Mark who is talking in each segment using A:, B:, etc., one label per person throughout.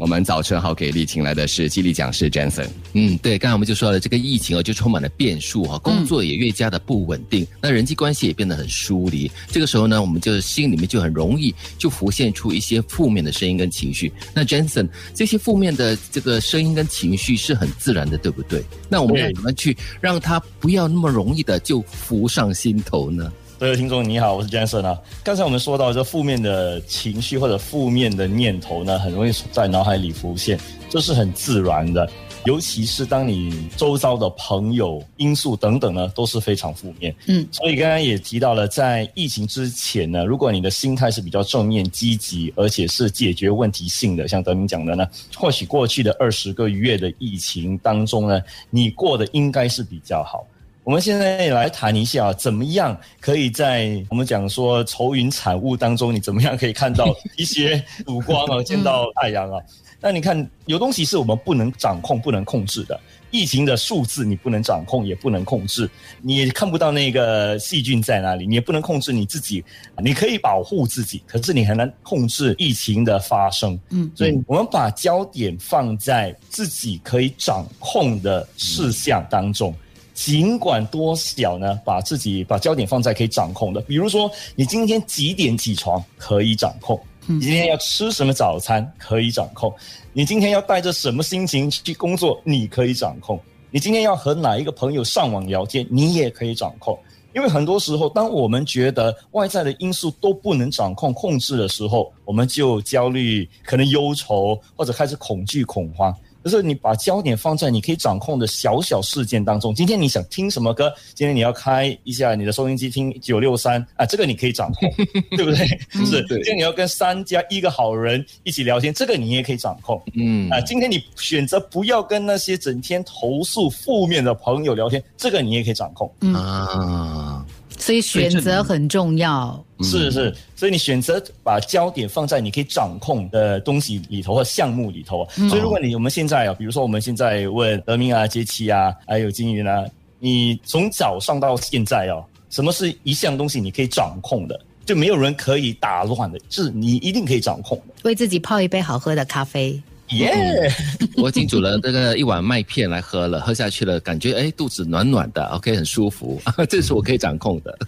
A: 我们早晨好给力，请来的是激励讲师 Jensen。
B: 嗯，对，刚才我们就说了，这个疫情啊，就充满了变数哈，工作也越加的不稳定，那人际关系也变得很疏离。这个时候呢，我们就心里面就很容易就浮现出一些负面的声音跟情绪。那 Jensen，这些负面的这个声音跟情绪是很自然的，对不对？那我们要怎么去让它不要那么容易的就浮上心头呢？
C: 各位听众你好，我是 Jason 啊。刚才我们说到这负面的情绪或者负面的念头呢，很容易在脑海里浮现，这是很自然的。尤其是当你周遭的朋友因素等等呢，都是非常负面。嗯，所以刚刚也提到了，在疫情之前呢，如果你的心态是比较正面积极，而且是解决问题性的，像德明讲的呢，或许过去的二十个月的疫情当中呢，你过得应该是比较好。我们现在来谈一下，怎么样可以在我们讲说愁云惨雾当中，你怎么样可以看到一些曙光啊，见到太阳啊？那你看，有东西是我们不能掌控、不能控制的，疫情的数字你不能掌控，也不能控制，你也看不到那个细菌在哪里，你也不能控制你自己。你可以保护自己，可是你很难控制疫情的发生。嗯，所以我们把焦点放在自己可以掌控的事项当中。尽管多小呢，把自己把焦点放在可以掌控的，比如说你今天几点起床可以掌控，你今天要吃什么早餐可以掌控，你今天要带着什么心情去工作你可以掌控，你今天要和哪一个朋友上网聊天你也可以掌控，因为很多时候当我们觉得外在的因素都不能掌控控制的时候，我们就焦虑，可能忧愁或者开始恐惧恐慌。就是你把焦点放在你可以掌控的小小事件当中。今天你想听什么歌？今天你要开一下你的收音机听九六三啊，这个你可以掌控，对不对？是。今天你要跟三家一个好人一起聊天，这个你也可以掌控。嗯。啊，今天你选择不要跟那些整天投诉负面的朋友聊天，这个你也可以掌控。啊。
D: 所以选择很重要。
C: 是是，所以你选择把焦点放在你可以掌控的东西里头或项目里头。所以如果你我们现在啊，比如说我们现在问德明啊、杰奇啊，还有金云啊，你从早上到现在啊，什么是一项东西你可以掌控的？就没有人可以打乱的，是你一定可以掌控的。
D: 为自己泡一杯好喝的咖啡。
C: 耶！
B: 我已经煮了这个一碗麦片来喝了，喝下去了，感觉哎肚子暖暖的，OK，很舒服，这是我可以掌控的。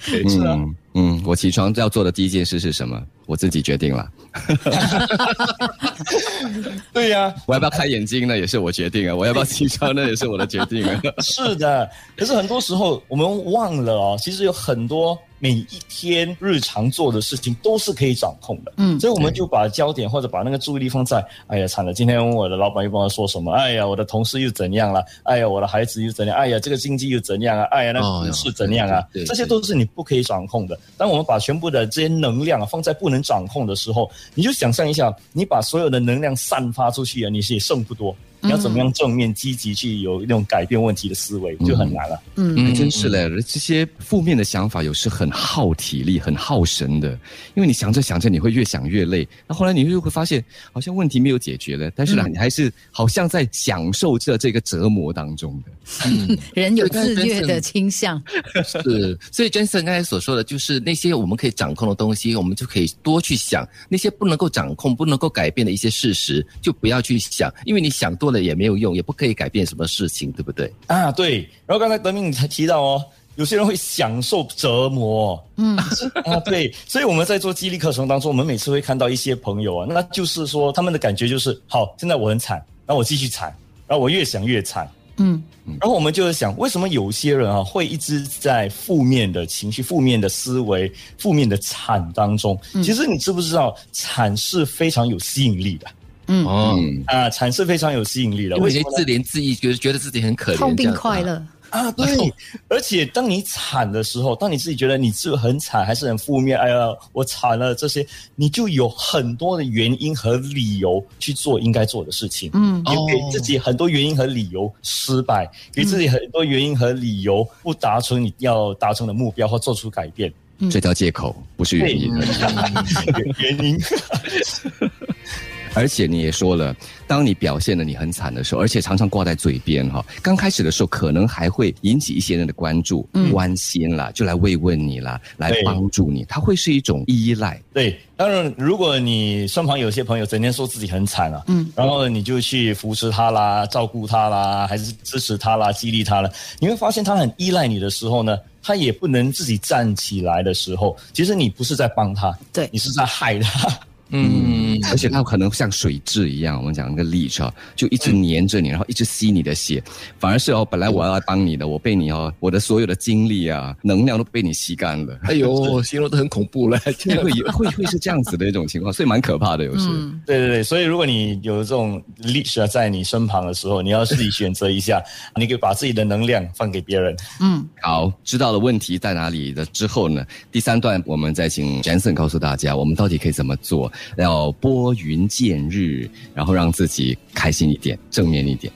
A: 嗯嗯，我起床要做的第一件事是什么？我自己决定了。
C: 对呀，
A: 我要不要开眼睛呢？也是我决定啊。我要不要起床呢？也是我的决定啊。
C: 是的，可是很多时候我们忘了哦，其实有很多。每一天日常做的事情都是可以掌控的，嗯，所以我们就把焦点或者把那个注意力放在，哎呀，惨了，今天我的老板又跟我说什么？哎呀，我的同事又怎样了？哎呀，我的孩子又怎样？哎呀，这个经济又怎样啊？哎呀，那股市怎样啊？这些都是你不可以掌控的。当我们把全部的这些能量放在不能掌控的时候，你就想象一下，你把所有的能量散发出去啊，你是也剩不多。你要怎么样正面积极去有那种改变问题的思维就很难了。
A: 嗯，真是嘞，这些负面的想法有时很耗体力、很耗神的，因为你想着想着，你会越想越累。那后来你就会发现，好像问题没有解决了，但是呢，你还是好像在享受着这个折磨当中的。
D: 嗯，人有自虐的倾向。
B: 是，所以 Jason 刚才所说的就是那些我们可以掌控的东西，我们就可以多去想；那些不能够掌控、不能够改变的一些事实，就不要去想，因为你想多。也没有用，也不可以改变什么事情，对不对？
C: 啊，对。然后刚才德明你才提到哦，有些人会享受折磨，嗯 啊，对。所以我们在做激励课程当中，我们每次会看到一些朋友啊，那就是说他们的感觉就是，好，现在我很惨，然后我继续惨，然后我越想越惨，嗯。然后我们就是想，为什么有些人啊会一直在负面的情绪、负面的思维、负面的惨当中？其实你知不知道，惨是非常有吸引力的。嗯哦啊，惨是非常有吸引力的，
B: 为什么自怜自艾，觉得觉得自己很可怜，
D: 痛并快乐
C: 啊？对，而且当你惨的时候，当你自己觉得你是很惨，还是很负面，哎呀，我惨了这些，你就有很多的原因和理由去做应该做的事情。嗯，你给自己很多原因和理由失败，给自己很多原因和理由不达成你要达成的目标或做出改变。
A: 这叫借口，不是原因。
C: 原因。
A: 而且你也说了，当你表现的你很惨的时候，而且常常挂在嘴边哈，刚开始的时候可能还会引起一些人的关注、关心啦，就来慰问你啦，来
C: 对
A: 帮助你，它会是一种依赖。
C: 对，当然，如果你身旁有些朋友整天说自己很惨啊，嗯，然后你就去扶持他啦、照顾他啦，还是支持他啦、激励他啦，你会发现他很依赖你的时候呢，他也不能自己站起来的时候，其实你不是在帮他，
D: 对
C: 你是在害他。
B: 嗯，
A: 而且它可能像水蛭一样，我们讲那个 leech 啊，就一直黏着你，然后一直吸你的血。反而是哦，本来我要来帮你的，我被你哦，我的所有的精力啊、能量都被你吸干了。
B: 哎呦，形容的很恐怖了，
A: 会会会会是这样子的一种情况，所以蛮可怕的，有时。
C: 对对对，所以如果你有这种 leash 啊在你身旁的时候，你要自己选择一下，你可以把自己的能量放给别人。
D: 嗯，
A: 好，知道了问题在哪里的之后呢，第三段我们再请 Jensen 告诉大家，我们到底可以怎么做，要拨云见日，然后让自己开心一点，正面一点。